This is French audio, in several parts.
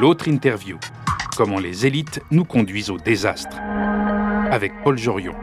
l'autre interview. Comment les élites nous conduisent au désastre. Avec Paul Jorion.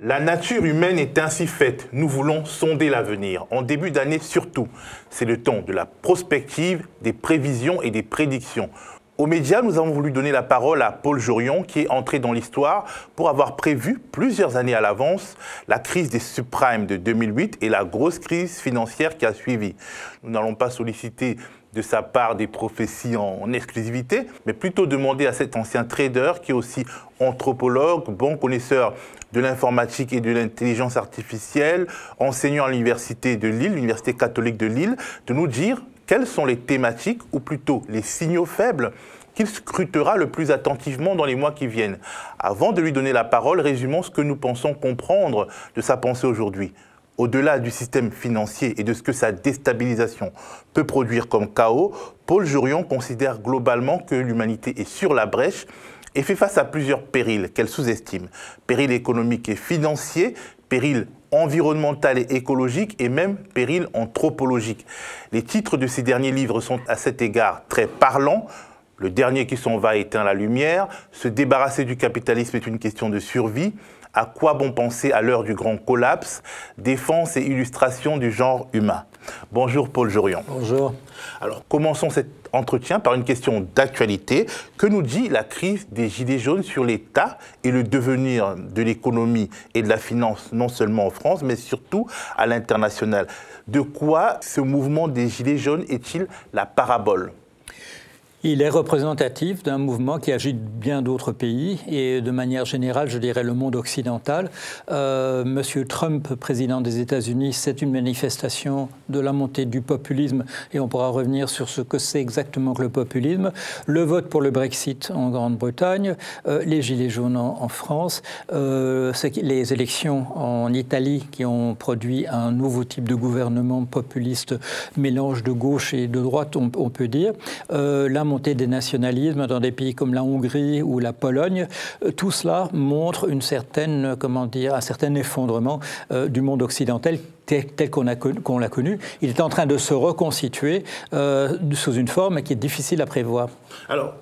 La nature humaine est ainsi faite. Nous voulons sonder l'avenir. En début d'année surtout, c'est le temps de la prospective, des prévisions et des prédictions. Aux médias, nous avons voulu donner la parole à Paul Jorion, qui est entré dans l'histoire pour avoir prévu plusieurs années à l'avance la crise des subprimes de 2008 et la grosse crise financière qui a suivi. Nous n'allons pas solliciter de sa part des prophéties en exclusivité, mais plutôt demander à cet ancien trader, qui est aussi anthropologue, bon connaisseur de l'informatique et de l'intelligence artificielle, enseignant à l'université de Lille, l'université catholique de Lille, de nous dire quelles sont les thématiques, ou plutôt les signaux faibles, qu'il scrutera le plus attentivement dans les mois qui viennent. Avant de lui donner la parole, résumons ce que nous pensons comprendre de sa pensée aujourd'hui. Au-delà du système financier et de ce que sa déstabilisation peut produire comme chaos, Paul Jurion considère globalement que l'humanité est sur la brèche et fait face à plusieurs périls qu'elle sous-estime. Périls économiques et financiers, périls environnemental et écologique et même péril anthropologique. Les titres de ces derniers livres sont à cet égard très parlants. Le dernier qui s'en va éteint la lumière. Se débarrasser du capitalisme est une question de survie. À quoi bon penser à l'heure du grand collapse Défense et illustration du genre humain. Bonjour Paul Jorion. Bonjour. Alors commençons cet entretien par une question d'actualité. Que nous dit la crise des Gilets jaunes sur l'état et le devenir de l'économie et de la finance, non seulement en France, mais surtout à l'international? De quoi ce mouvement des Gilets jaunes est-il la parabole? Il est représentatif d'un mouvement qui agit bien d'autres pays et de manière générale, je dirais, le monde occidental. Euh, Monsieur Trump, président des États-Unis, c'est une manifestation de la montée du populisme et on pourra revenir sur ce que c'est exactement que le populisme. Le vote pour le Brexit en Grande-Bretagne, euh, les Gilets jaunes en, France, euh, les élections en Italie qui ont produit un nouveau type de gouvernement populiste, mélange de gauche et de droite, on, peut dire. Euh, la des nationalismes dans des pays comme la Hongrie ou la Pologne, euh, tout cela montre une certaine, comment dire, un certain effondrement euh, du monde occidental tel, qu'on l'a connu. Il est en train de se reconstituer euh, sous une forme qui est difficile à prévoir. Alors,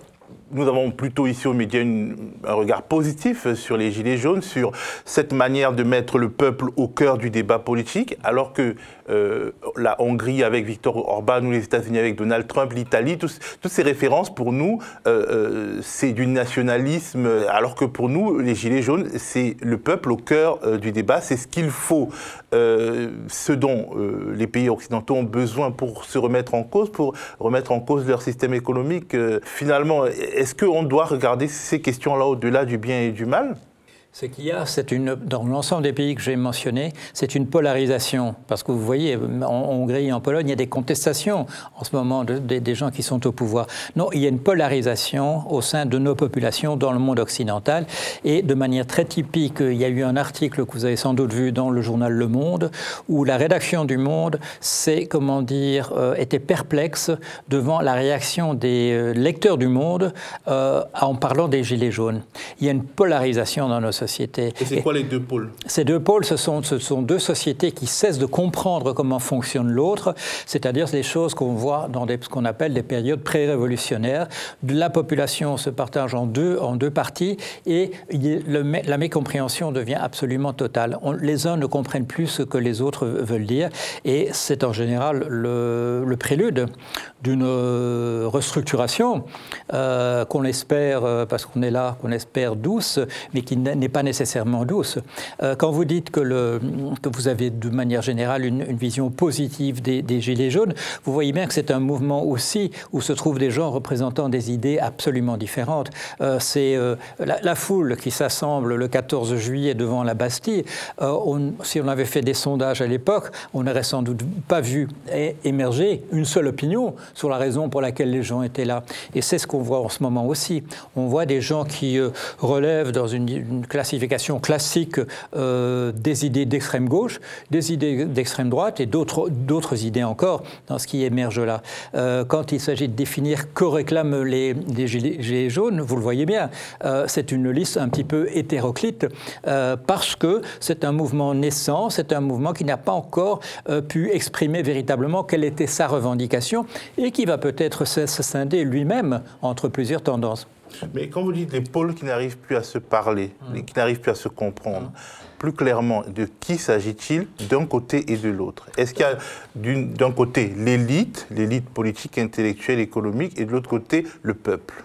nous avons plutôt ici aux médias un regard positif sur les Gilets jaunes, sur cette manière de mettre le peuple au cœur du débat politique, alors que euh, la Hongrie avec Viktor Orban ou les États-Unis avec Donald Trump, l'Italie, toutes ces références pour nous, euh, euh, c'est du nationalisme, alors que pour nous, les Gilets jaunes, c'est le peuple au cœur du débat, c'est ce qu'il faut, ce dont les pays occidentaux ont besoin pour se remettre en cause, pour remettre en cause leur système économique. finalement, est-ce qu'on doit regarder ces questions-là au-delà du bien et du mal? Ce qu'il y a, c'est une, dans l'ensemble des pays que j'ai mentionnés, c'est une polarisation. Parce que vous voyez, en Hongrie et en Pologne, il y a des contestations en ce moment des gens qui sont au pouvoir. Non, il y a une polarisation au sein de nos populations dans le monde occidental. Et de manière très typique, il y a eu un article que vous avez sans doute vu dans le journal Le Monde, où la rédaction du Monde s'est, comment dire, euh, était perplexe devant la réaction des euh, lecteurs du Monde euh, en parlant des Gilets jaunes. Il y a une polarisation dans nos sociétés et c'est quoi les deux pôles? Ces deux pôles, ce sont, ce sont deux sociétés qui cessent de comprendre comment fonctionne l'autre, c'est-à-dire les choses qu'on voit dans ce qu'on appelle des périodes pré-révolutionnaires. La population se partage en deux, en deux parties et la mécompréhension devient absolument totale. les uns ne comprennent plus ce que les autres veulent dire et c'est en général le, le prélude d'une euh, restructuration euh, qu'on espère, euh, parce qu'on est là, qu'on espère douce, mais qui n'est pas nécessairement douce. quand vous dites que, vous avez de manière générale une, vision positive des, Gilets jaunes, vous voyez bien que c'est un mouvement aussi où se trouvent des gens représentant des idées absolument différentes. c'est la, foule qui s'assemble le 14 juillet devant la Bastille. si on avait fait des sondages à l'époque, on n'aurait sans doute pas vu émerger une seule opinion sur la raison pour laquelle les gens étaient là. Et c'est ce qu'on voit en ce moment aussi. On voit des gens qui euh, relèvent dans une, classe classification classique des idées d'extrême gauche, des idées d'extrême droite et d'autres idées encore dans ce qui émerge là. quand il s'agit de définir que réclament les, gilets, jaunes, vous le voyez bien, c'est une liste un petit peu hétéroclite parce que c'est un mouvement naissant, c'est un mouvement qui n'a pas encore pu exprimer véritablement quelle était sa revendication et qui va peut-être se scinder lui-même entre plusieurs tendances. Mais quand vous dites les pôles qui n'arrivent plus à se parler, mmh. qui n'arrivent plus à se comprendre, plus clairement, de qui s'agit-il d'un côté et de l'autre? Est-ce qu'il y a d'un côté l'élite, l'élite politique, intellectuelle, économique, et de l'autre côté le peuple?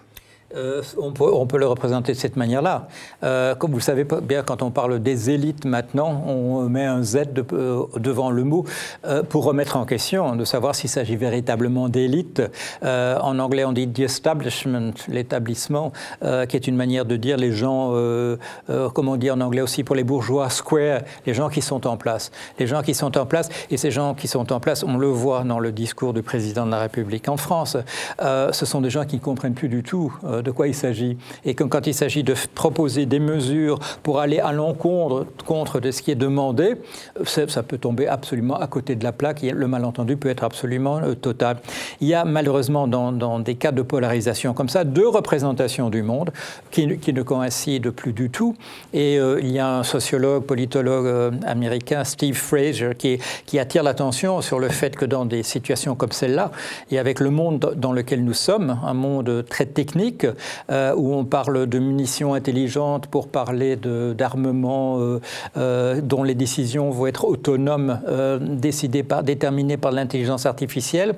Euh, on, peut, le représenter de cette manière-là. Euh, comme vous le savez bien, quand on parle des élites maintenant, on met un Z euh, devant le mot pour remettre en question, de savoir s'il s'agit véritablement d'élite. en anglais, on dit the establishment, l'établissement, qui est une manière de dire les gens, comme on dit en anglais aussi pour les bourgeois, square, les gens qui sont en place. Les gens qui sont en place, et ces gens qui sont en place, on le voit dans le discours du président de la République en France, ce sont des gens qui ne comprennent plus du tout de quoi il s'agit. Et quand il s'agit de proposer des mesures pour aller à l'encontre contre de ce qui est demandé, ça peut tomber absolument à côté de la plaque. Le malentendu peut être absolument euh, total. Il y a malheureusement dans, des cas de polarisation comme ça deux représentations du monde qui, ne coïncident plus du tout. Et euh, il y a un sociologue, politologue euh, américain, Steve Fraser, qui, qui attire l'attention sur le fait que dans des situations comme celle-là, et avec le monde dans lequel nous sommes, un monde très technique, euh, où on parle de munitions intelligentes pour parler d'armements euh, euh, dont les décisions vont être autonomes, décidées par, déterminées par l'intelligence artificielle.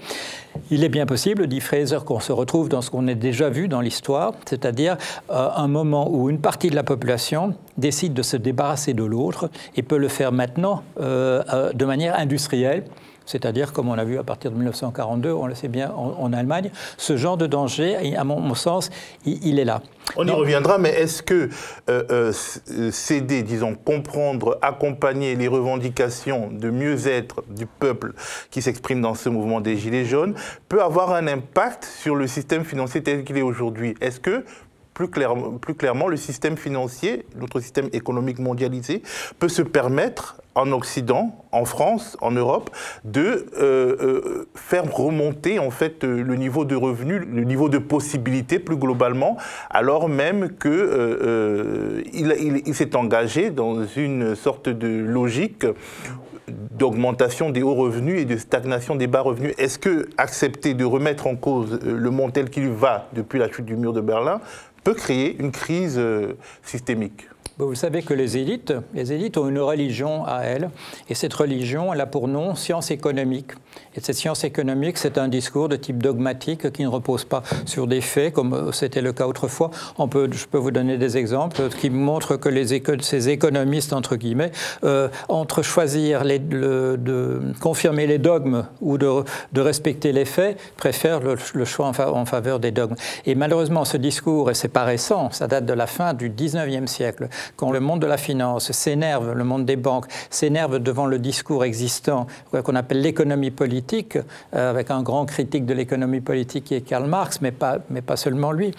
Il est bien possible, dit Fraser, qu'on se retrouve dans ce qu'on a déjà vu dans l'histoire, c'est-à-dire un moment où une partie de la population décide de se débarrasser de l'autre et peut le faire maintenant de manière industrielle c'est-à-dire comme on a vu à partir de 1942, on le sait bien en, Allemagne, ce genre de danger, à mon, sens, il, est là. On y reviendra, mais est-ce que euh, euh, céder, disons, comprendre, accompagner les revendications de mieux-être du peuple qui s'exprime dans ce mouvement des Gilets jaunes peut avoir un impact sur le système financier tel qu'il est aujourd'hui? Est-ce que plus, clairement, le système financier, notre système économique mondialisé, peut se permettre en Occident, en France, en Europe, de euh, euh, faire remonter en fait euh, le niveau de revenus, le niveau de possibilités plus globalement, alors même que il, s'est engagé dans une sorte de logique d'augmentation des hauts revenus et de stagnation des bas revenus. Est-ce que accepter de remettre en cause le monde tel qu'il va depuis la chute du mur de Berlin peut créer une crise systémique vous savez que les élites, les élites ont une religion à elles, et cette religion, elle a pour nom science économique. Et cette science économique, c'est un discours de type dogmatique qui ne repose pas sur des faits, comme c'était le cas autrefois. On peut, je peux vous donner des exemples qui montrent que ces économistes, entre guillemets, euh, entre choisir de confirmer les dogmes ou de, de respecter les faits, préfèrent le, choix en, faveur des dogmes. Et malheureusement, ce discours, et c'est pas récent, ça date de la fin du 19e siècle, quand le monde de la finance s'énerve, le monde des banques s'énerve devant le discours existant, qu'on appelle l'économie politique, euh, avec un grand critique de l'économie politique qui est Karl Marx, mais pas, mais pas seulement lui,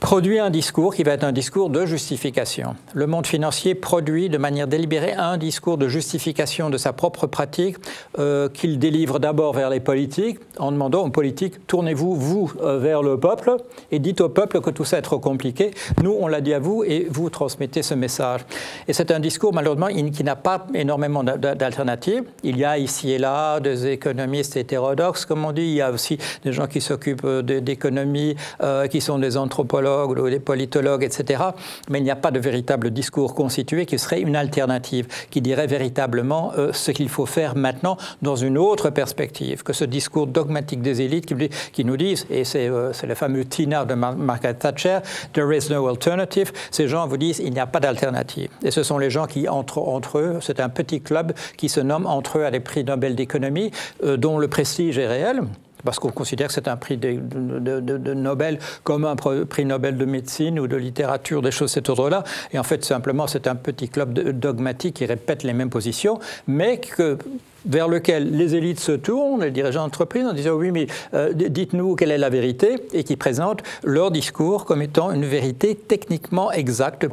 produit un discours qui va être un discours de justification. Le monde financier produit de manière délibérée un discours de justification de sa propre pratique euh, qu'il délivre d'abord vers les politiques en demandant aux politiques tournez-vous, vous, euh, vers le peuple et dites au peuple que tout ça est trop compliqué. Nous, on l'a dit à vous et vous transmettez ce message. Et c'est un discours, malheureusement, qui n'a pas énormément d'alternatives. Il y a ici et là des économistes hétérodoxes, comme on dit. Il y a aussi des gens qui s'occupent d'économie, euh, qui sont des anthropologues ou des politologues, etc. Mais il n'y a pas de véritable discours constitué qui serait une alternative, qui dirait véritablement euh, ce qu'il faut faire maintenant dans une autre perspective que ce discours dogmatique des élites qui, nous disent, et c'est euh, le fameux Tina de Margaret Thatcher, There is no alternative. Ces gens vous disent, il n'y a pas d'alternative. Et ce sont les gens qui, entre, entre eux, c'est un petit club qui se nomme entre eux à des prix Nobel d'économie, euh, dont le prestige est réel, parce qu'on considère que c'est un prix de, de, Nobel comme un prix Nobel de médecine ou de littérature, des choses de cet ordre-là. Et en fait, simplement, c'est un petit club dogmatique qui répète les mêmes positions, mais que vers lequel les élites se tournent, les dirigeants d'entreprise, en disant oui, mais euh, dites-nous quelle est la vérité, et qui présentent leur discours comme étant une vérité techniquement exacte,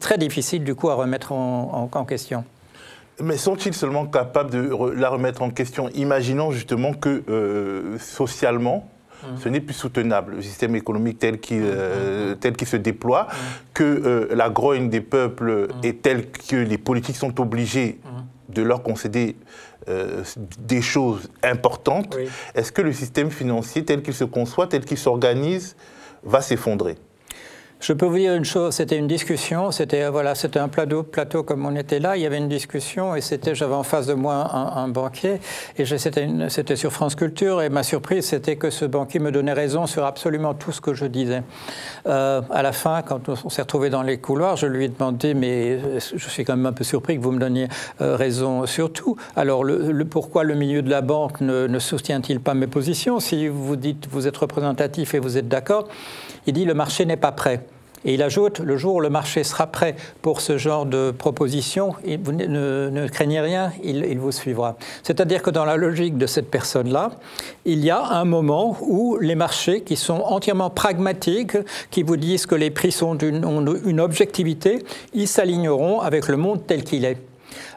très difficile du coup à remettre en, question. Mais sont-ils seulement capables de la remettre en question Imaginons justement que euh, socialement, mmh. ce n'est plus soutenable, le système économique tel qu'il euh, mmh. se déploie, mmh. que la grogne des peuples est telle que les politiques sont obligés de leur concéder euh, des choses importantes, est-ce que le système financier tel qu'il se conçoit, tel qu'il s'organise, va s'effondrer? Je peux vous dire une chose, c'était une discussion, c'était voilà, c'était un plateau, plateau comme on était là, il y avait une discussion et c'était, j'avais en face de moi un, banquier et c'était sur France Culture et ma surprise c'était que ce banquier me donnait raison sur absolument tout ce que je disais. Euh, à la fin, quand on s'est retrouvé dans les couloirs, je lui ai demandé, mais je suis quand même un peu surpris que vous me donniez euh, raison sur tout. Alors pourquoi le milieu de la banque ne, ne soutient-il pas mes positions? Si vous dites vous êtes représentatif et vous êtes d'accord Il dit le marché n'est pas prêt. Et il ajoute, le jour où le marché sera prêt pour ce genre de proposition, vous ne, craignez rien, il, vous suivra. C'est-à-dire que dans la logique de cette personne-là, il y a un moment où les marchés qui sont entièrement pragmatiques, qui vous disent que les prix sont d'une, ont une objectivité, ils s'aligneront avec le monde tel qu'il est.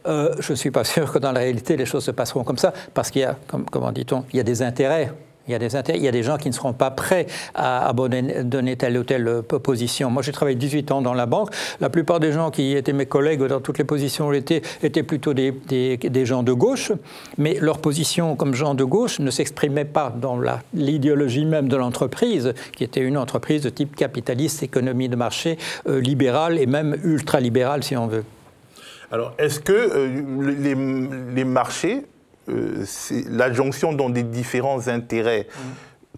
Euh, je ne suis pas sûr que dans la réalité les choses se passeront comme ça, parce qu'il y a, comment dit-on, il y a des intérêts il y, a des il y a des gens qui ne seront pas prêts à, donner telle ou telle euh, position. Moi, j'ai travaillé 18 ans dans la banque. La plupart des gens qui étaient mes collègues dans toutes les positions où j'étais étaient plutôt des, gens de gauche, mais leur position comme gens de gauche ne s'exprimait pas dans l'idéologie même de l'entreprise, qui était une entreprise de type capitaliste, économie de marché, euh, libérale et même ultra-libérale, si on veut. Alors, est-ce que euh, les marchés euh, l'adjonction dans des différents intérêts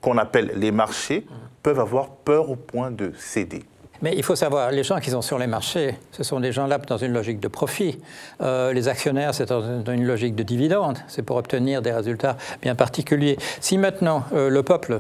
qu'on appelle les marchés peuvent avoir peur au point de céder. Mais il faut savoir, les gens qui sont sur les marchés, ce sont des gens là dans une logique de profit. Euh, les actionnaires, c'est dans une logique de dividende. C'est pour obtenir des résultats bien particuliers. Si maintenant euh, le peuple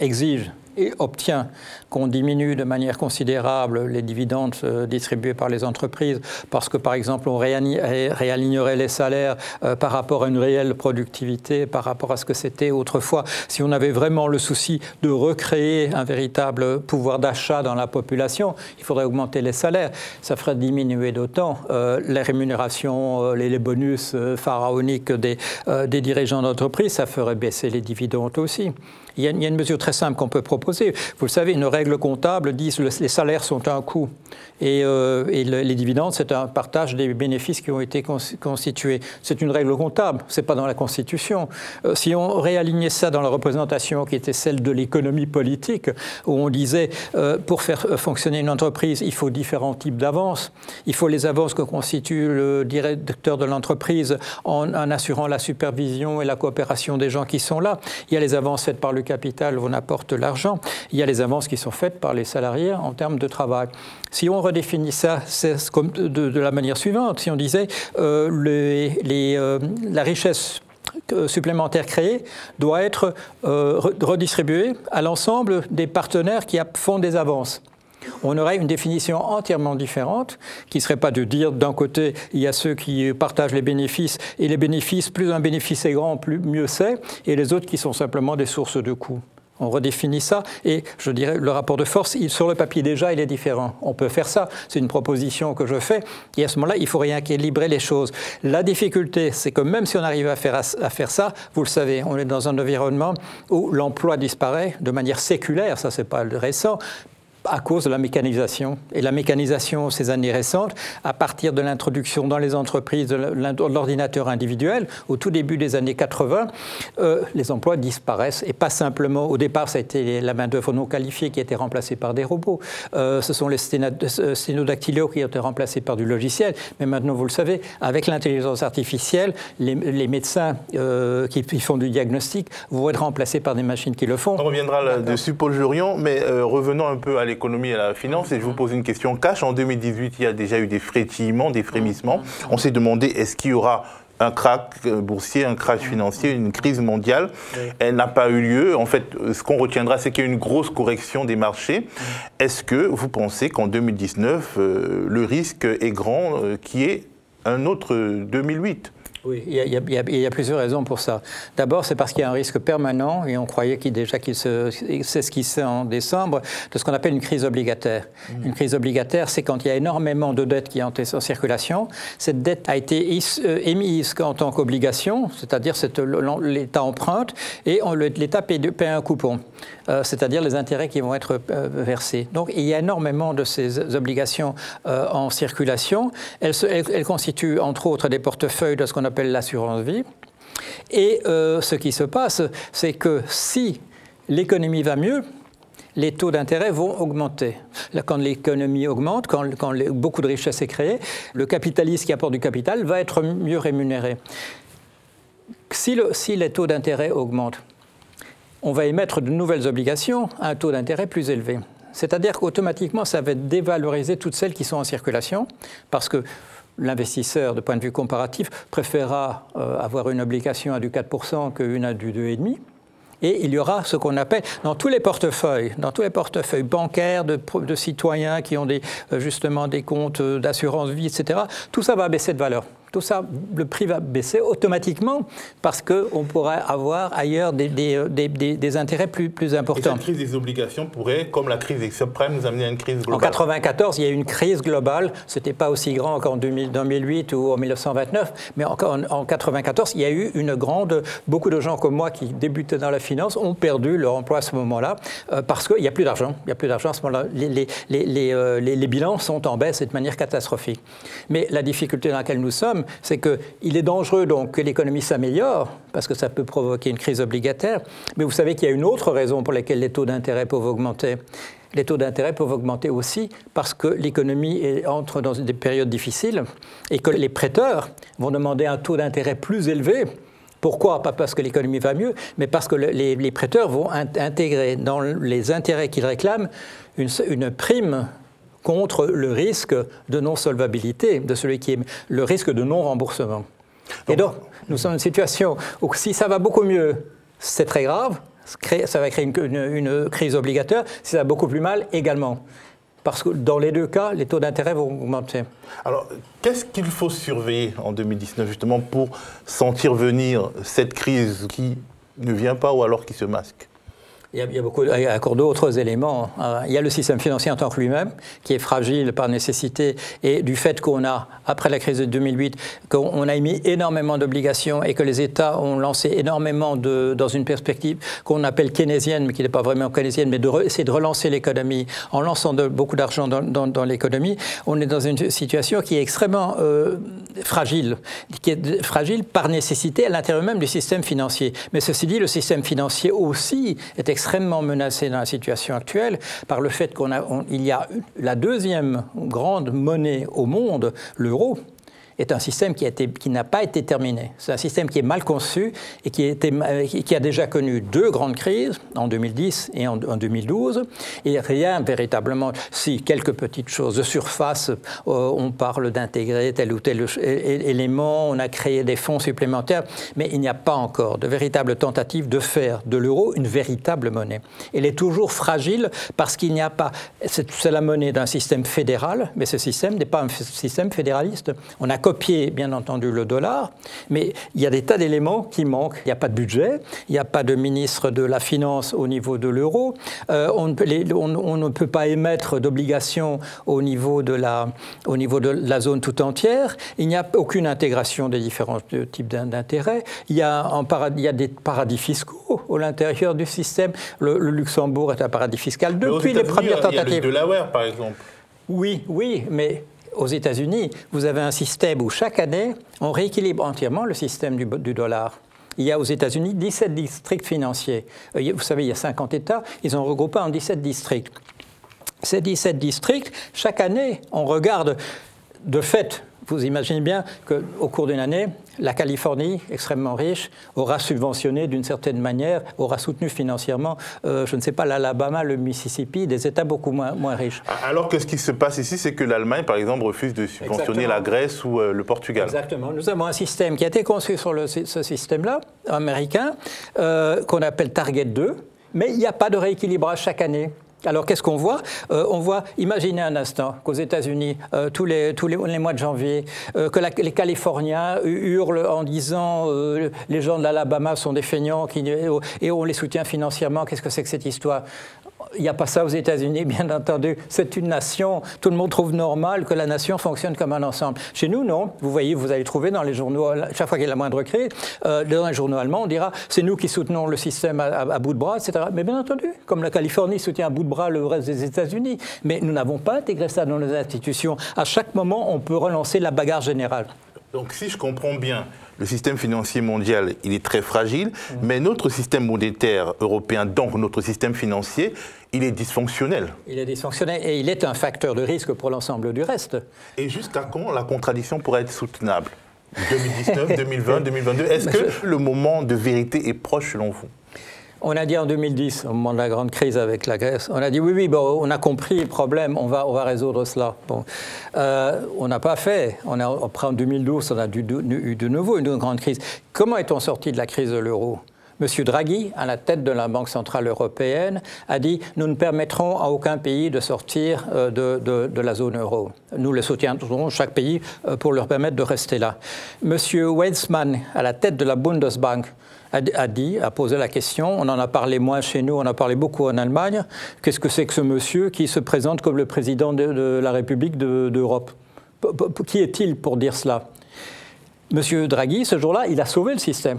exige et obtient qu'on diminue de manière considérable les dividendes euh, distribués par les entreprises, parce que par exemple on réalignerait les salaires euh, par rapport à une réelle productivité, par rapport à ce que c'était autrefois. Si on avait vraiment le souci de recréer un véritable pouvoir d'achat dans la population, il faudrait augmenter les salaires. Ça ferait diminuer d'autant euh, les rémunérations, les, bonus pharaoniques des, des dirigeants d'entreprise, ça ferait baisser les dividendes aussi. Il y, a, une mesure très simple qu'on peut proposer. Vous le savez, une règle comptable dit que les salaires sont un coût et, euh, les dividendes, c'est un partage des bénéfices qui ont été constitués. C'est une règle comptable, ce n'est pas dans la Constitution. Euh, si on réalignait ça dans la représentation qui était celle de l'économie politique, où on disait euh, pour faire fonctionner une entreprise, il faut différents types d'avances. Il faut les avances que constitue le directeur de l'entreprise en, en assurant la supervision et la coopération des gens qui sont là. Il y a les avances faites par le capital on apporte l'argent. Il y a les avances qui sont faites par les salariés en termes de travail. Si on redéfinit ça de, la manière suivante, si on disait euh, euh, la richesse supplémentaire créée doit être euh, redistribuée à l'ensemble des partenaires qui font des avances on aurait une définition entièrement différente, qui ne serait pas de dire d'un côté, il y a ceux qui partagent les bénéfices, et les bénéfices, plus un bénéfice est grand, plus mieux c'est, et les autres qui sont simplement des sources de coûts. On redéfinit ça et je dirais le rapport de force, sur le papier déjà, il est différent. On peut faire ça, c'est une proposition que je fais et à ce moment-là, il faut rééquilibrer les choses. La difficulté, c'est que même si on arrive à faire, à faire ça, vous le savez, on est dans un environnement où l'emploi disparaît de manière séculaire, ça c'est pas récent, à cause de la mécanisation. Et la mécanisation, ces années récentes, à partir de l'introduction dans les entreprises de l'ordinateur individuel, au tout début des années 80, euh, les emplois disparaissent. Et pas simplement, au départ, ça a été la main-d'œuvre non qualifiée qui a été remplacée par des robots. Euh, ce sont les sténodactylos qui ont été remplacés par du logiciel. Mais maintenant, vous le savez, avec l'intelligence artificielle, les, médecins euh, qui, font du diagnostic vont être remplacés par des machines qui le font. On reviendra dessus, Paul Jurion, mais revenons un peu à l'économie et à la finance. Et je vous pose une question cash. En 2018, il y a déjà eu des frétillements, des frémissements. On s'est demandé est-ce qu'il y aura un crack boursier, un crash financier, une crise mondiale. Elle n'a pas eu lieu. En fait, ce qu'on retiendra, c'est qu'il y a une grosse correction des marchés. Est-ce que vous pensez qu'en 2019, le risque est grand qu'il y ait un autre 2008 oui, il y, a, plusieurs raisons pour ça. D'abord, c'est parce qu'il y a un risque permanent, et on croyait qu'il déjà qu'il s'esquissait en décembre, de ce qu'on appelle une crise obligataire. Mmh. Une crise obligataire, c'est quand il y a énormément de dettes qui ont été en circulation. Cette dette a été euh, émise en tant qu'obligation, c'est-à-dire l'État emprunte, et l'État paie, paie, un coupon. Euh, c'est-à-dire les intérêts qui vont être euh, versés. Donc il y a énormément de ces obligations en circulation. Elles, constituent entre autres des portefeuilles de ce qu'on appelle l'assurance vie. Et ce qui se passe, c'est que si l'économie va mieux, les taux d'intérêt vont augmenter. quand l'économie augmente, quand, beaucoup de richesse est créée, le capitaliste qui apporte du capital va être mieux rémunéré. Si, si les taux d'intérêt augmentent, on va émettre de nouvelles obligations à un taux d'intérêt plus élevé. C'est-à-dire qu'automatiquement, ça va dévaloriser toutes celles qui sont en circulation, parce que l'investisseur, de point de vue comparatif, préférera euh, avoir une obligation à du 4% qu'une à du 2,5%. Et il y aura ce qu'on appelle, dans tous les portefeuilles, dans tous les portefeuilles bancaires de, citoyens qui ont des, euh, justement des comptes euh, d'assurance vie, etc., tout ça va baisser de valeur tout ça, le prix va baisser automatiquement parce qu'on pourrait avoir ailleurs des, des, intérêts plus, plus importants. Et crise des obligations pourrait, comme la crise des subprimes, nous amener à une crise globale. En 1994, il y a eu une crise globale. Ce n'était pas aussi grand qu'en 2008 ou en 1929, mais en 1994, il y a eu une grande. Beaucoup de gens comme moi qui débutaient dans la finance ont perdu leur emploi à ce moment-là euh, parce qu'il n'y a plus d'argent. Il n'y a plus d'argent à ce moment-là. Les, les, les, euh, les bilans sont en baisse de manière catastrophique. Mais la difficulté dans laquelle nous sommes, c'est qu'il est dangereux donc que l'économie s'améliore, parce que ça peut provoquer une crise obligataire, mais vous savez qu'il y a une autre raison pour laquelle les taux d'intérêt peuvent augmenter. Les taux d'intérêt peuvent augmenter aussi parce que l'économie entre dans des périodes difficiles et que les prêteurs vont demander un taux d'intérêt plus élevé. Pourquoi? Pas parce que l'économie va mieux, mais parce que les, prêteurs vont intégrer dans les intérêts qu'ils réclament une prime contre le risque de non-solvabilité de celui qui est le risque de non-remboursement. Et donc, nous sommes dans une situation où si ça va beaucoup mieux, c'est très grave, ça va créer une, crise obligatoire, si ça va beaucoup plus mal, également. Parce que dans les deux cas, les taux d'intérêt vont augmenter. Alors, qu'est-ce qu'il faut surveiller en 2019 justement pour sentir venir cette crise qui ne vient pas ou alors qui se masque? Il y, a, beaucoup, encore d'autres éléments. Euh, il y a le système financier en tant que lui-même, qui est fragile par nécessité, et du fait qu'on a, après la crise de 2008, qu'on a émis énormément d'obligations et que les États ont lancé énormément de, dans une perspective qu'on appelle keynésienne, mais qui n'est pas vraiment keynésienne, mais d'essayer de, relancer l'économie en lançant beaucoup d'argent dans, dans, l'économie, on est dans une situation qui est extrêmement euh, fragile, qui est fragile par nécessité à l'intérieur même du système financier. Mais ceci dit, le système financier aussi est extrêmement extrêmement menacé dans la situation actuelle par le fait qu'il y a la deuxième grande monnaie au monde, l'euro, est un système qui, qui n'a pas été terminé. C'est un système qui est mal conçu et qui, a déjà connu deux grandes crises, en 2010 et en, 2012. Et rien véritablement, si quelques petites choses de surface, euh, on parle d'intégrer tel ou tel élément, on a créé des fonds supplémentaires, mais il n'y a pas encore de véritable tentative de faire de l'euro une véritable monnaie. Elle est toujours fragile parce qu'il n'y a pas, c'est la monnaie d'un système fédéral, mais ce système n'est pas un système fédéraliste. On a copier, bien entendu, le dollar, mais il y a des tas d'éléments qui manquent. Il n'y a pas de budget, il n'y a pas de ministre de la Finance au niveau de l'euro, euh, on, ne peut pas émettre d'obligations au, niveau de la, au niveau de la zone tout entière, il n'y a aucune intégration des différents types d'intérêts, il, y a il y a des paradis fiscaux à l'intérieur du système. Le, Luxembourg est un paradis fiscal depuis les premières tentatives. Il y a le Delaware, par exemple. Oui, oui, mais aux États-Unis, vous avez un système où chaque année, on rééquilibre entièrement le système du, dollar. Il y a aux États-Unis 17 districts financiers. Euh, vous savez, il y a 50 États, ils ont regroupé en 17 districts. Ces 17 districts, chaque année, on regarde de fait vous imaginez bien qu'au cours d'une année, la Californie, extrêmement riche, aura subventionné d'une certaine manière, aura soutenu financièrement, euh, je ne sais pas, l'Alabama, le Mississippi, des États beaucoup moins, moins riches. Alors que ce qui se passe ici, c'est que l'Allemagne, par exemple, refuse de subventionner la Grèce ou euh, le Portugal. Exactement. Nous avons un système qui a été conçu sur ce système-là, américain, euh, qu'on appelle Target 2, mais il n'y a pas de rééquilibrage chaque année. Alors qu'est-ce qu'on voit? Euh, On voit, imaginez un instant qu'aux États-Unis, euh, tous, les, mois de janvier, euh, que les Californiens hurlent en disant les gens de l'Alabama sont des feignants et on les soutient financièrement. Qu'est-ce que c'est que cette histoire? Il n'y a pas ça aux États-Unis, bien entendu. C'est une nation. Tout le monde trouve normal que la nation fonctionne comme un ensemble. Chez nous, non. Vous voyez, vous allez trouver dans les journaux, chaque fois qu'il y a la moindre crise, euh, dans les journaux allemands, on dira c'est nous qui soutenons le système à, bout de bras, etc. Mais bien entendu, comme la Californie soutient à bout de bras le reste des États-Unis. Mais nous n'avons pas intégré ça dans nos institutions. À chaque moment, on peut relancer la bagarre générale. Donc, si je comprends bien, le système financier mondial, il est très fragile, mmh. mais notre système monétaire européen, donc notre système financier, il est dysfonctionnel. Il est dysfonctionnel et il est un facteur de risque pour l'ensemble du reste. Et jusqu'à quand la contradiction pourrait être soutenable? 2019, 2020, 2022 Est-ce que le moment de vérité est proche selon vous? On a dit en 2010, au moment de la grande crise avec la Grèce, on a dit oui, oui, bon, on a compris le problème, on va, on va résoudre cela. Bon. Euh, on n'a pas fait. On a, après, en 2012, on a eu de nouveau une grande crise. Comment est-on sorti de la crise de l'euro? Monsieur Draghi, à la tête de la Banque Centrale Européenne, a dit Nous ne permettrons à aucun pays de sortir euh, de, la zone euro. Nous le soutiendrons, chaque pays, euh, pour leur permettre de rester là. Monsieur Weizmann, à la tête de la Bundesbank, a, dit, a posé la question, on en a parlé moins chez nous, on en a parlé beaucoup en Allemagne, qu'est-ce que c'est que ce monsieur qui se présente comme le président de, la République d'Europe? Qui est-il pour dire cela? Monsieur Draghi, ce jour-là, il a sauvé le système.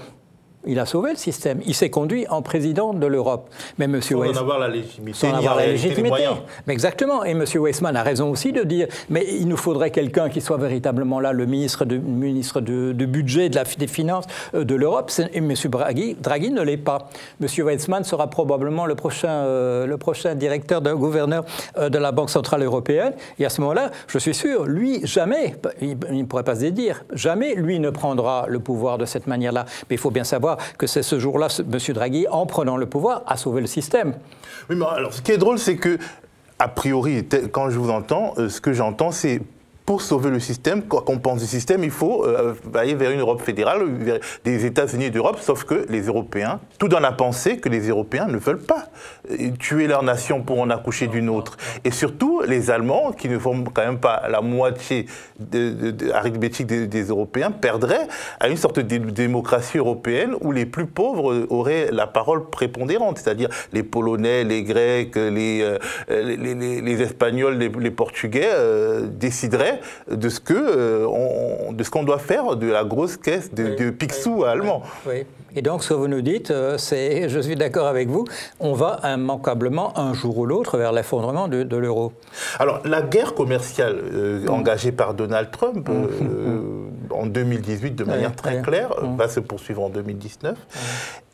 Il a sauvé le système. Il s'est conduit en président de l'Europe. Mais Monsieur sans en avoir la légitimité. Sans avoir la légitimité. Mais exactement. Et M. Weissman a raison aussi de dire, mais il nous faudrait quelqu'un qui soit véritablement là, le ministre ministre de, budget, de la, des finances euh, de l'Europe. Et M. Draghi, Draghi ne l'est pas. M. Weissman sera probablement le prochain, euh, le prochain directeur de gouverneur euh, de la Banque centrale européenne. Et à ce moment-là, je suis sûr, lui, jamais, il ne pourrait pas se dire, jamais lui ne prendra le pouvoir de cette manière-là. Mais il faut bien savoir que c'est ce jour-là, M. Draghi, en prenant le pouvoir, a sauvé le système. Oui, mais alors ce qui est drôle, c'est que, a priori, quand je vous entends, euh, ce que j'entends, c'est pour sauver le système, quoi qu'on pense du système, il faut euh, aller vers une Europe fédérale, vers des États-Unis d'Europe, sauf que les Européens, tout dans la pensée que les Européens ne veulent pas euh, tuer leur nation pour en accoucher d'une autre. Et surtout, les Allemands, qui ne font quand même pas la moitié arithmétique des, Européens, perdraient à une sorte de démocratie européenne où les plus pauvres auraient la parole prépondérante, c'est-à-dire les Polonais, les Grecs, les, euh, les, Espagnols, les, Portugais décideraient de ce que euh, de ce qu'on doit faire de la grosse caisse de, de Picsou allemand. Oui. Et donc, ce que vous nous dites, euh, c'est, je suis d'accord avec vous, on va immanquablement un jour ou l'autre vers l'effondrement de, l'euro. Alors, la guerre commerciale euh, engagée par Donald Trump en 2018 de manière très claire va se poursuivre en 2019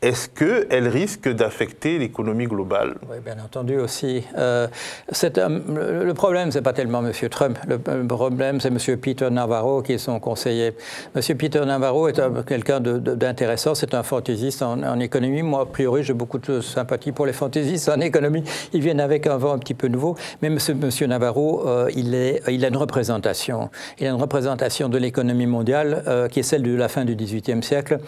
est-ce qu'elle risque d'affecter l'économie globale? Oui, bien entendu aussi. Euh, le problème, ce n'est pas tellement M. Trump. Le, problème, c'est M. Peter Navarro qui est son conseiller. M. Peter Navarro est quelqu'un d'intéressant. C'est un fantaisiste en, économie. Moi, a priori, j'ai beaucoup de sympathie pour les fantaisistes en économie. Ils viennent avec un vent un petit peu nouveau. Mais M. Navarro, euh, il, a une représentation. Il a une représentation de l'économie mondiale euh, qui est celle de la fin du XVIIIe siècle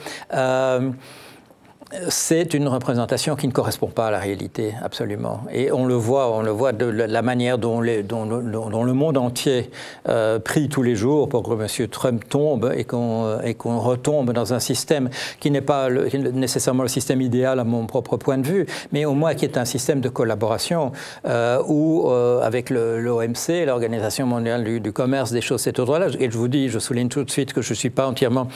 c'est une représentation qui ne correspond pas à la réalité, absolument. Et on le voit, on le voit de la manière dont, le monde entier euh, prie tous les jours pour que M. Trump tombe et qu'on retombe dans un système qui n'est pas nécessairement le système idéal à mon propre point de vue, mais au moins qui est un système de collaboration euh, où, euh, avec l'OMC, l'Organisation mondiale du, commerce, des choses cet ordre-là, et je vous dis, je souligne tout de suite que je ne suis pas entièrement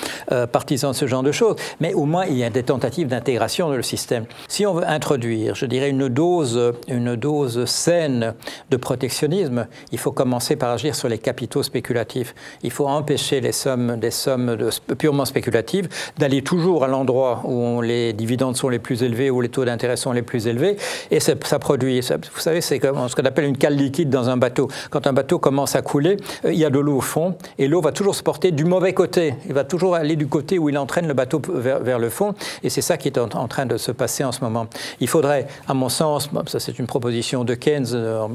partisan de ce genre de choses, mais au moins il y a des tentatives désintégration du système. Si on veut introduire, je dirais, une dose, une dose saine de protectionnisme, il faut commencer par agir sur les capitaux spéculatifs. Il faut empêcher les sommes, des sommes purement spéculatives d'aller toujours à l'endroit où les dividendes sont les plus élevés, où les taux d'intérêt sont les plus élevés, et ça, produit. vous savez, c'est ce qu'on appelle une cale liquide dans un bateau. Quand un bateau commence à couler, euh, il y a de l'eau au fond, et l'eau va toujours se porter du mauvais côté. Il va toujours aller du côté où il entraîne le bateau vers, le fond, et c'est ça qui en, train de se passer en ce moment. Il faudrait, à mon sens, ça c'est une proposition de Keynes euh,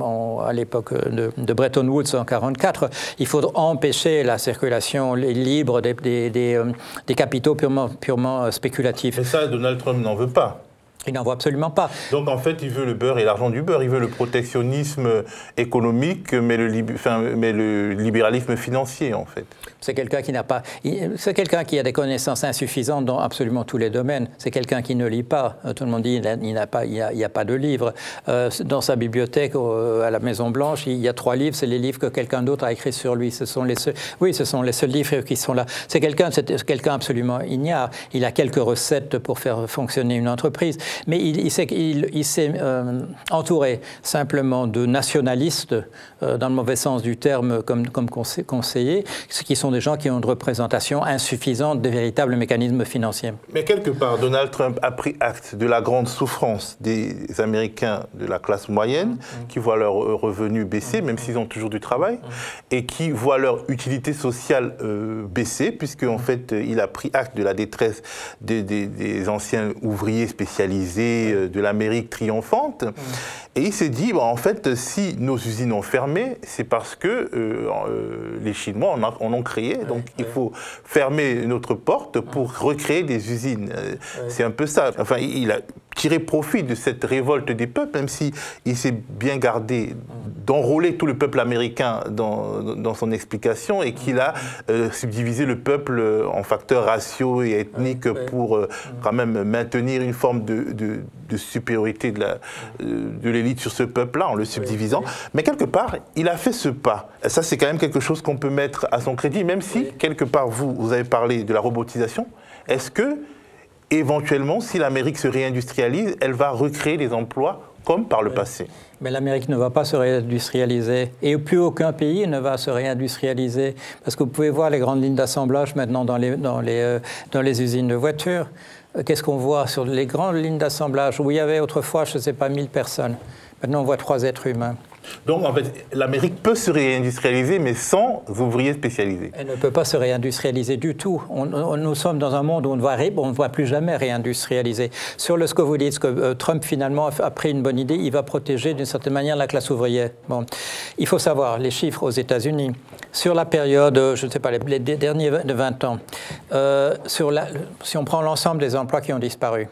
à l'époque de, de, Bretton Woods en 1944, il faudrait empêcher la circulation libre euh, des capitaux purement, purement spéculatifs. Mais ça, Donald Trump n'en veut pas. Il n'en voit absolument pas. Donc en fait, il veut le beurre et l'argent du beurre. Il veut le protectionnisme économique, mais le, mais le libéralisme financier, en fait. C'est quelqu'un qui n'a pas. C'est quelqu'un qui a des connaissances insuffisantes dans absolument tous les domaines. C'est quelqu'un qui ne lit pas. Euh, tout le monde dit qu'il n'a pas, il n'y a, pas de livres. Euh, dans sa bibliothèque à la Maison Blanche, il y a trois livres. C'est les livres que quelqu'un d'autre a écrits sur lui. Ce sont les seuls, oui, ce sont les seuls livres qui sont là. C'est quelqu'un, c'est quelqu'un absolument ignare. Il a quelques recettes pour faire fonctionner une entreprise, mais il, il s'est euh, entouré simplement de nationalistes, dans le mauvais sens du terme, comme, comme conseillers, qui sont des gens qui ont une représentation insuffisante des véritables mécanismes financiers. Mais quelque part, Donald Trump a pris acte de la grande souffrance des Américains de la classe moyenne, mm, mm. qui voient leurs revenus baisser, même s'ils ont toujours du travail, mm. et qui voient leur utilité sociale euh, baisser, puisque en fait, il a pris acte de la détresse des, anciens ouvriers spécialisés euh, de l'Amérique triomphante. Et il s'est dit, en fait, si nos usines ont fermé, c'est parce que euh, les Chinois en ont créé. Donc il faut fermer notre porte pour recréer des usines. Euh, c'est un peu ça. Enfin, il a tiré profit de cette révolte des peuples, même si il s'est bien gardé d'enrôler tout le peuple américain dans, dans son explication et qu'il a euh, subdivisé le peuple en facteurs raciaux et ethniques pour euh, quand même maintenir une forme de, de, de supériorité de l'élite sur ce peuple-là en le subdivisant. Mais quelque part, il a fait ce pas. Ça, c'est quand même quelque chose qu'on peut mettre à son crédit, même si, quelque part, vous, vous avez parlé de la robotisation. Est-ce que, éventuellement, si l'Amérique se réindustrialise, elle va recréer des emplois comme par le passé? Mais l'Amérique ne va pas se réindustrialiser et plus aucun pays ne va se réindustrialiser parce que vous pouvez voir les grandes lignes d'assemblage maintenant dans les, dans les, euh, dans les usines de voitures. Qu'est-ce qu'on voit sur les grandes lignes d'assemblage où il y avait autrefois, je ne sais pas, 1000 personnes Maintenant, on voit trois êtres humains. Donc, en fait, l'Amérique peut se réindustrialiser, mais sans ouvriers spécialisés. Elle ne peut pas se réindustrialiser du tout. On, nous sommes dans un monde où on ne voit, on ne plus jamais réindustrialiser. Sur le, ce que vous dites, que euh, Trump, finalement, a pris une bonne idée, il va protéger d'une certaine manière la classe ouvrière. Bon. Il faut savoir les chiffres aux États-Unis. Sur la période, je ne sais pas, les, derniers de 20 ans, euh, sur la, si on prend l'ensemble des emplois qui ont disparu,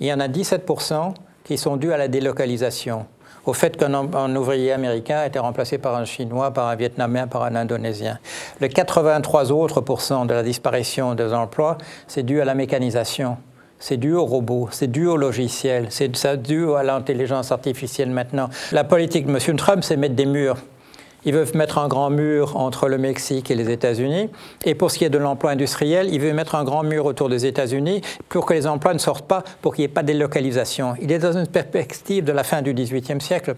il y en a 17% qui sont dus à la délocalisation, au fait qu'un ouvrier américain a été remplacé par un Chinois, par un Vietnamien, par un Indonésien. Le 83 autres de la disparition des emplois, c'est dû à la mécanisation. C'est dû aux robots, c'est dû au logiciel, c'est dû à l'intelligence artificielle maintenant. La politique de M. Trump, c'est mettre des murs. Ils veulent mettre un grand mur entre le Mexique et les États-Unis. Et pour ce qui est de l'emploi industriel, ils veulent mettre un grand mur autour des États-Unis pour que les emplois ne sortent pas, pour qu'il n'y ait pas de délocalisation. Il est dans une perspective de la fin du XVIIIe siècle.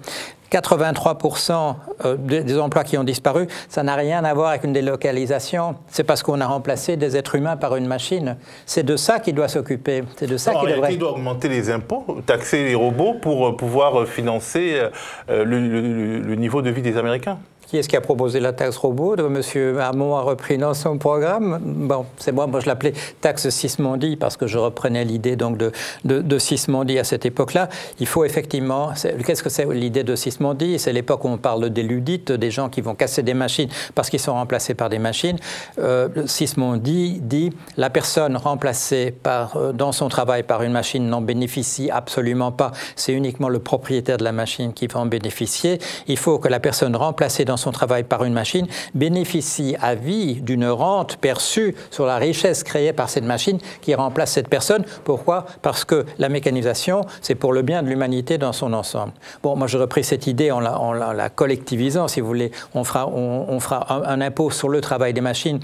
83% euh, des emplois qui ont disparu, ça n'a rien à voir avec une délocalisation. C'est parce qu'on a remplacé des êtres humains par une machine. C'est de ça qu'il doit s'occuper. C'est de ça qu'il devrait. Il doit augmenter les impôts, taxer les robots pour euh, pouvoir financer euh, le niveau de vie des Américains. Qui est-ce qui a proposé la taxe robot Monsieur Hamon a repris dans son programme. Bon, c'est moi, moi je l'appelais taxe Sismondi parce que je reprenais l'idée donc de, de, Sismondi à cette époque-là. Il faut effectivement. Qu'est-ce que c'est l'idée de Sismondi? C'est l'époque où on parle des ludites, des gens qui vont casser des machines parce qu'ils sont remplacés par des machines. Euh, Sismondi dit la personne remplacée par, euh, dans son travail par une machine n'en bénéficie absolument pas. C'est uniquement le propriétaire de la machine qui va en bénéficier. Il faut que la personne remplacée dans son travail par une machine bénéficie à vie d'une rente perçue sur la richesse créée par cette machine qui remplace cette personne. Pourquoi? Parce que la mécanisation, c'est pour le bien de l'humanité dans son ensemble. Bon, moi, j'ai repris cette idée en la, collectivisant, si vous voulez. On fera, un, impôt sur le travail des machines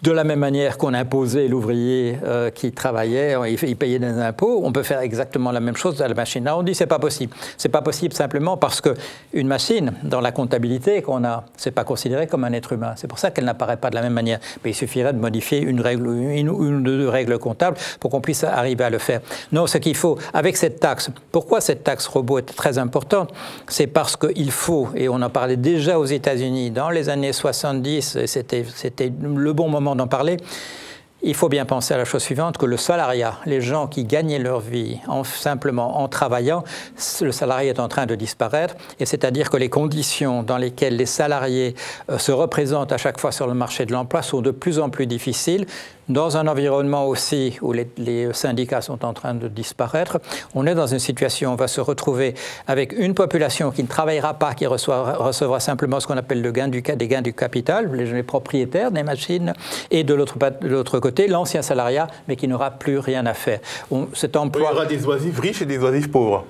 De la même manière qu'on imposait l'ouvrier euh, qui travaillait, il payait des impôts, on peut faire exactement la même chose à la machine. Là, on dit c'est pas possible. C'est pas possible simplement parce que une machine, dans la comptabilité qu'on a, c'est pas considéré comme un être humain. C'est pour ça qu'elle n'apparaît pas de la même manière. Mais il suffirait de modifier une règle, une ou deux règles comptables pour qu'on puisse arriver à le faire. Non, ce qu'il faut, avec cette taxe, pourquoi cette taxe robot est très importante? C'est parce qu'il faut, et on en parlait déjà aux États-Unis dans les années 70, c'était le bon moment d'en parler. Il faut bien penser à la chose suivante, que le salariat, les gens qui gagnaient leur vie en, simplement en travaillant, le salarié est en train de disparaître, et c'est-à-dire que les conditions dans lesquelles les salariés euh, se représentent à chaque fois sur le marché de l'emploi sont de plus en plus difficiles dans un environnement aussi où les, syndicats sont en train de disparaître, on est dans une situation où on va se retrouver avec une population qui ne travaillera pas, qui recevra simplement ce qu'on appelle le gain du, des gains du capital, les, propriétaires des machines, et de l'autre côté, l'ancien salariat, mais qui n'aura plus rien à faire. cet emploi... Il y aura des oisifs riches et des oisifs pauvres.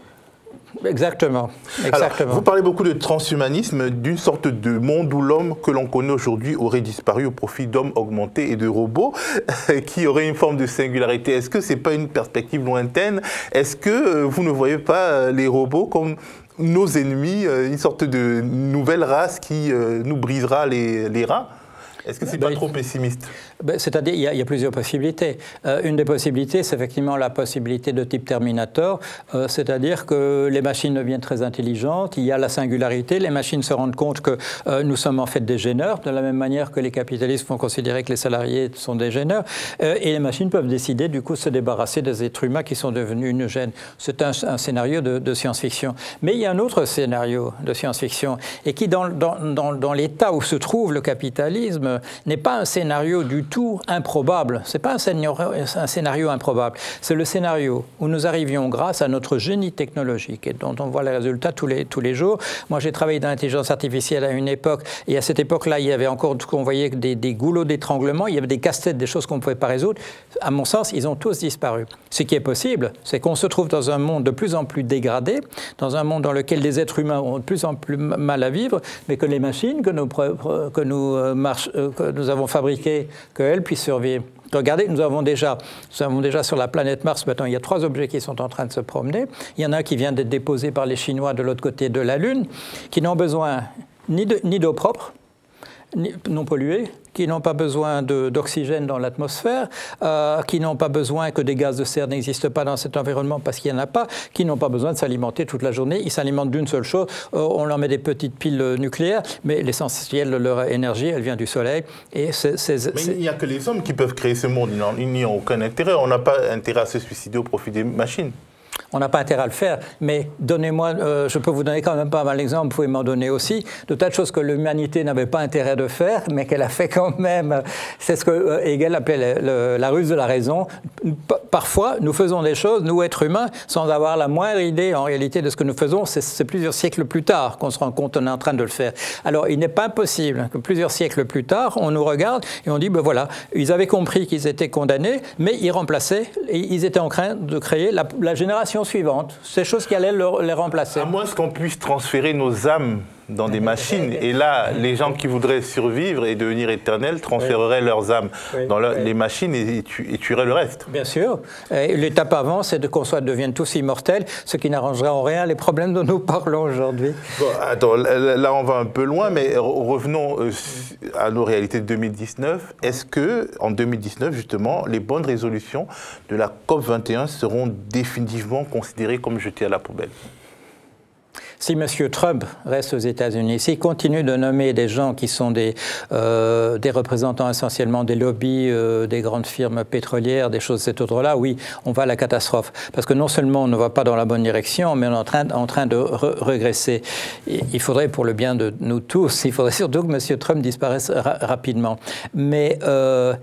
Exactement. Exactement. vous parlez beaucoup de transhumanisme, d'une sorte de monde où l'homme que l'on connaît aujourd'hui aurait disparu au profit d'hommes augmentés et de robots qui auraient une forme de singularité. Est-ce que ce n'est pas une perspective lointaine? Est-ce que euh, vous ne voyez pas euh, les robots comme nos ennemis, euh, une sorte de nouvelle race qui nous brisera les, les rats? Est-ce que c'est pas ben, trop pessimiste? C'est-à-dire, il, y, a plusieurs possibilités. Euh, une des possibilités, c'est effectivement la possibilité de type Terminator, euh, c'est-à-dire que les machines deviennent très intelligentes, il y a la singularité, les machines se rendent compte que euh, nous sommes en fait des gêneurs, de la même manière que les capitalistes vont considérer que les salariés sont des gêneurs, et les machines peuvent décider du coup de se débarrasser des êtres humains qui sont devenus une gêne. C'est un, scénario de, science-fiction. Mais il y a un autre scénario de science-fiction, et qui, dans, dans l'état où se trouve le capitalisme, n'est pas un scénario du tout improbable. C'est pas un scénario, improbable. C'est le scénario où nous arrivions grâce à notre génie technologique et dont on voit les résultats tous les, tous les jours. Moi, j'ai travaillé dans l'intelligence artificielle à une époque et à cette époque-là, il y avait encore ce qu'on voyait des, des goulots d'étranglement, il y avait des casse-têtes, des choses qu'on ne pouvait pas résoudre. À mon sens, ils ont tous disparu. Ce qui est possible, c'est qu'on se trouve dans un monde de plus en plus dégradé, dans un monde dans lequel les êtres humains ont de plus en plus mal à vivre, mais que les machines que nous, que nous euh, marchent, euh, que nous avons fabriquées, qu'elles puissent survivre. Regardez, nous avons, déjà, nous avons déjà sur la planète Mars, maintenant, il y a trois objets qui sont en train de se promener. Il y en a un qui vient d'être déposé par les Chinois de l'autre côté de la Lune, qui n'ont besoin ni d'eau propre, non pollués, qui n'ont pas besoin d'oxygène dans l'atmosphère, euh, qui n'ont pas besoin que des gaz de serre n'existent pas dans cet environnement parce qu'il n'y en a pas, qui n'ont pas besoin de s'alimenter toute la journée. Ils s'alimentent d'une seule chose, euh, on leur met des petites piles nucléaires, mais l'essentiel de leur énergie, elle vient du soleil. Et mais il n'y a que les hommes qui peuvent créer ce monde, ils n'y ont aucun intérêt. On n'a pas intérêt à se suicider au profit des machines. On n'a pas intérêt à le faire, mais donnez-moi, euh, je peux vous donner quand même pas mal d'exemples, vous pouvez m'en donner aussi, de tas de choses que l'humanité n'avait pas intérêt de faire, mais qu'elle a fait quand même. C'est ce que euh, Hegel appelait la ruse de la raison. parfois, nous faisons des choses, nous êtres humains, sans avoir la moindre idée en réalité de ce que nous faisons. C'est plusieurs siècles plus tard qu'on se rend compte qu'on est en train de le faire. Alors, il n'est pas impossible que plusieurs siècles plus tard, on nous regarde et on dit, ben voilà, ils avaient compris qu'ils étaient condamnés, mais ils remplaçaient, ils étaient en train de créer la génération suivante, ces choses qui allaient les remplacer. À moins qu'on puisse transférer nos âmes dans des machines. Et là, les gens qui voudraient survivre et devenir éternels transféreraient leurs âmes dans les machines et, tueraient le reste. Bien sûr. L'étape avant, c'est de qu'on soit devienne tous immortels, ce qui n'arrangera en rien les problèmes dont nous parlons aujourd'hui. attends, là, on va un peu loin, mais revenons euh, à nos réalités de 2019. Est-ce que, en 2019, justement, les bonnes résolutions de la COP 21 seront définitivement considérées comme jetées à la poubelle? Si M. Trump reste aux États-Unis, s'il continue de nommer des gens qui sont des, euh, des représentants essentiellement des lobbies, euh, des grandes firmes pétrolières, des choses de cet ordre-là, oui, on va à la catastrophe. Parce que non seulement on ne va pas dans la bonne direction, mais on est en train, de regresser. il faudrait, pour le bien de nous tous, il faudrait surtout que M. Trump disparaisse rapidement. Mais, euh,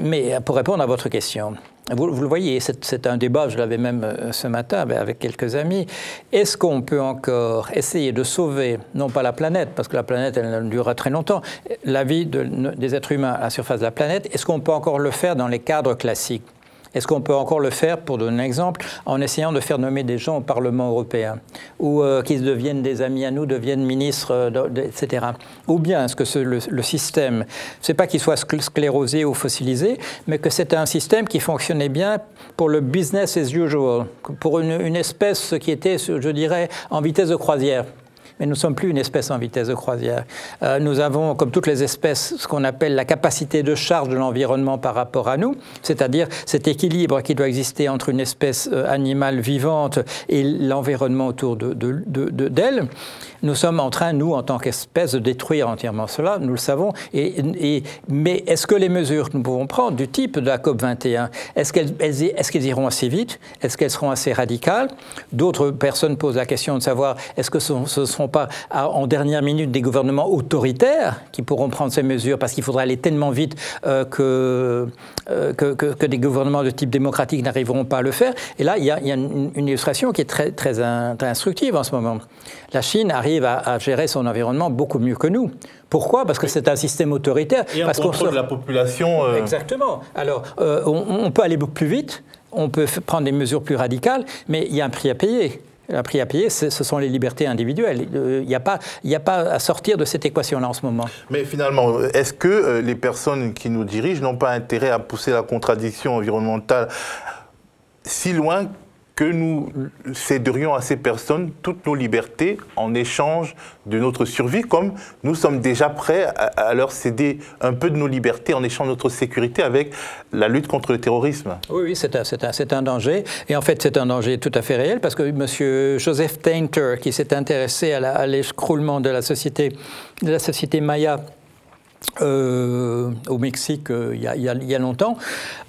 mais pour répondre à votre question, vous, le voyez, c'est un débat, je l'avais même euh, ce matin avec quelques amis. Est-ce qu'on peut encore essayer de sauver, non pas la planète, parce que la planète, elle durera très longtemps, la vie des êtres humains à la surface de la planète, est-ce qu'on peut encore le faire dans les cadres classiques? Est-ce qu'on peut encore le faire, pour donner un exemple, en essayant de faire nommer des gens au Parlement européen ou euh, qu'ils deviennent des amis à nous, deviennent ministres, euh, etc. Ou bien est-ce que le, le, système, c'est pas qu'il soit sclérosé ou fossilisé, mais que c'est un système qui fonctionnait bien pour le business as usual, pour une espèce qui était, je dirais, en vitesse de croisière mais nous ne sommes plus une espèce en vitesse de croisière. Euh, nous avons, comme toutes les espèces, ce qu'on appelle la capacité de charge de l'environnement par rapport à nous, c'est-à-dire cet équilibre qui doit exister entre une espèce euh, animale vivante et l'environnement autour d'elle. De, de, de, nous sommes en train, nous, en tant qu'espèce, de détruire entièrement cela, nous le savons. Et, mais est-ce que les mesures que nous pouvons prendre, du type de la COP21, est-ce qu'elles est qu'elles iront assez vite? Est-ce qu'elles seront assez radicales? D'autres personnes posent la question de savoir est-ce que ce, ce seront pas en dernière minute des gouvernements autoritaires qui pourront prendre ces mesures parce qu'il faudra aller tellement vite euh, que, euh, que, que, des gouvernements de type démocratique n'arriveront pas à le faire? Et là, il y a, une, illustration qui est très, très, très, instructive en ce moment. La Chine arrive à, à, gérer son environnement beaucoup mieux que nous. Pourquoi? Parce que c'est un système autoritaire. Et parce un contrôle de la population. Euh... Exactement. Alors, euh, on, on peut aller beaucoup plus vite, on peut prendre des mesures plus radicales, mais il y a un prix à payer. Le prix à payer, ce sont les libertés individuelles. Il n'y a, pas, a pas à sortir de cette équation-là en ce moment. Mais finalement, est-ce que les personnes qui nous dirigent n'ont pas intérêt à pousser la contradiction environnementale si loin que nous céderions à ces personnes toutes nos libertés en échange de notre survie, comme nous sommes déjà prêts à, leur céder un peu de nos libertés en échange de notre sécurité avec la lutte contre le terrorisme. Oui, oui, c'est un, un, un, danger. Et en fait, c'est un danger tout à fait réel parce que M. Joseph Tainter, qui s'est intéressé à l'écroulement de la société, de la société Maya, euh, au Mexique euh, il, y a, longtemps,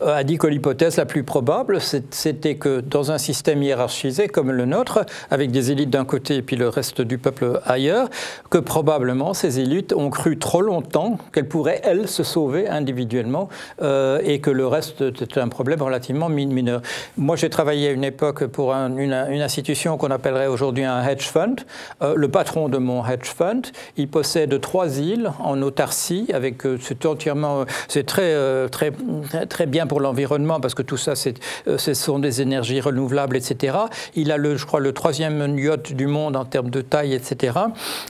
euh, a dit que l'hypothèse la plus probable, c'était que dans un système hiérarchisé comme le nôtre, avec des élites d'un côté et puis le reste du peuple ailleurs, que probablement ces élites ont cru trop longtemps qu'elles pourraient, elles, se sauver individuellement et que le reste était un problème relativement mineur. Moi, j'ai travaillé à une époque pour un, une, institution qu'on appellerait aujourd'hui un hedge fund. Le patron de mon hedge fund, il possède trois îles en autarcie avec c'est entièrement c'est très, très très bien pour l'environnement parce que tout ça c'est ce sont des énergies renouvelables etc il a le je crois le troisième yacht du monde en termes de taille etc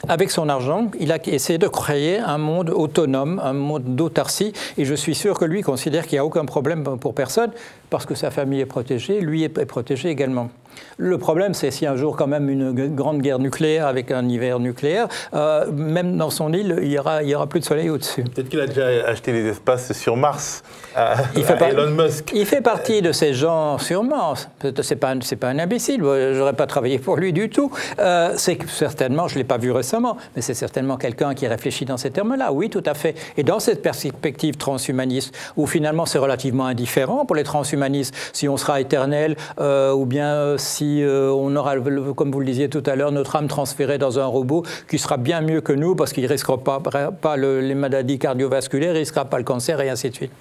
avec son argent il a essayé de créer un monde autonome un monde d'autarcie et je suis sûr que lui considère qu'il n'y a aucun problème pour personne parce que sa famille est protégée lui est protégé également le problème, c'est si un jour, quand même, une grande guerre nucléaire avec un hiver nucléaire, euh, même dans son île, il n'y aura, il y aura plus de soleil au-dessus. Peut-être qu'il a déjà acheté des espaces sur Mars à, il fait à Elon Musk. Il fait partie de ces gens sur Mars. C'est pas, c'est pas un imbécile. J'aurais pas travaillé pour lui du tout. Euh, c'est certainement, je l'ai pas vu récemment, mais c'est certainement quelqu'un qui réfléchit dans ces termes-là. Oui, tout à fait. Et dans cette perspective transhumaniste, où finalement c'est relativement indifférent pour les transhumanistes si on sera éternel euh, ou bien si euh, on aura, comme vous le disiez tout à l'heure, notre âme transférée dans un robot qui sera bien mieux que nous parce qu'il ne risquera pas, pas le, les maladies cardiovasculaires, il ne risquera pas le cancer et ainsi de suite.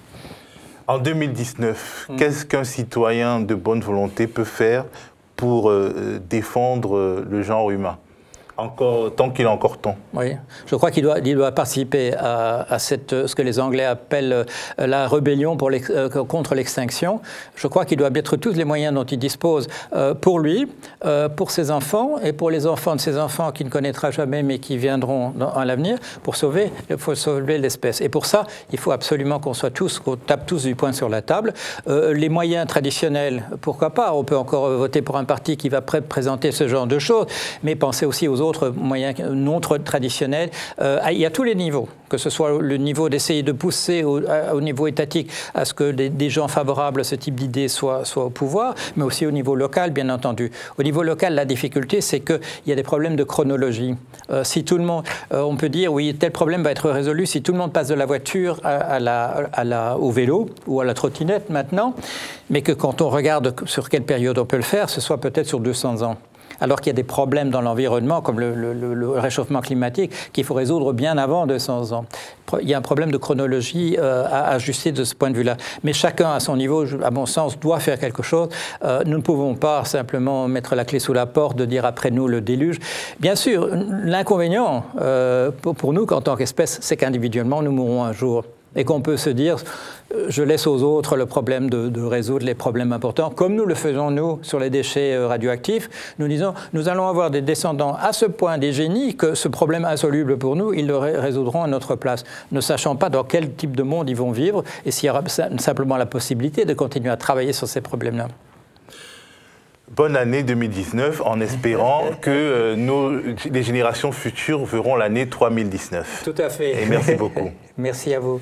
En 2019, mmh. qu'est-ce qu'un citoyen de bonne volonté peut faire pour euh, défendre le genre humain? Tant qu'il a encore temps. Oui, je crois qu'il doit, participer à, ce que les Anglais appellent euh, la rébellion euh, contre l'extinction. Je crois qu'il doit mettre tous les moyens dont il dispose euh, pour lui, pour ses enfants et pour les enfants de ses enfants qu'il ne connaîtra jamais mais qui viendront à l'avenir pour sauver, l'espèce. Et pour ça, il faut absolument qu'on soit tous, qu'on tape tous du poing sur la table. Les moyens traditionnels, pourquoi pas On peut encore voter pour un parti qui va pré présenter ce genre de choses, mais pensez aussi aux autres moyens non traditionnels. Euh, il y a tous les niveaux, que ce soit le niveau d'essayer de pousser au, au, niveau étatique à ce que des, gens favorables à ce type d'idées soient, au pouvoir, mais aussi au niveau local, bien entendu. Au niveau local, la difficulté, c'est qu'il y a des problèmes de chronologie. Euh, si tout le monde, euh, on peut dire, oui, tel problème va être résolu si tout le monde passe de la voiture au vélo ou à la trottinette maintenant, mais que quand on regarde sur quelle période on peut le faire, ce soit peut-être sur 200 ans alors qu'il y a des problèmes dans l'environnement, comme le, réchauffement climatique, qu'il faut résoudre bien avant 200 ans. Il y a un problème de chronologie euh, à ajuster de ce point de vue-là. Mais chacun, à son niveau, à mon sens, doit faire quelque chose. Euh, nous ne pouvons pas simplement mettre la clé sous la porte, de dire après nous le déluge. Bien sûr, l'inconvénient euh, pour, pour, nous, en tant qu'espèce, c'est qu'individuellement, nous mourrons un jour et qu'on peut se dire euh, je laisse aux autres le problème de, résoudre les problèmes importants, comme nous le faisons nous sur les déchets euh, radioactifs. Nous disons, nous allons avoir des descendants à ce point des génies que ce problème insoluble pour nous, ils le résoudront à notre place, ne sachant pas dans quel type de monde ils vont vivre et s'il y aura simplement la possibilité de continuer à travailler sur ces problèmes-là. Bonne année 2019 en espérant que euh, nos, les générations futures verront l'année 3019. Tout à fait. Et merci beaucoup. merci à vous.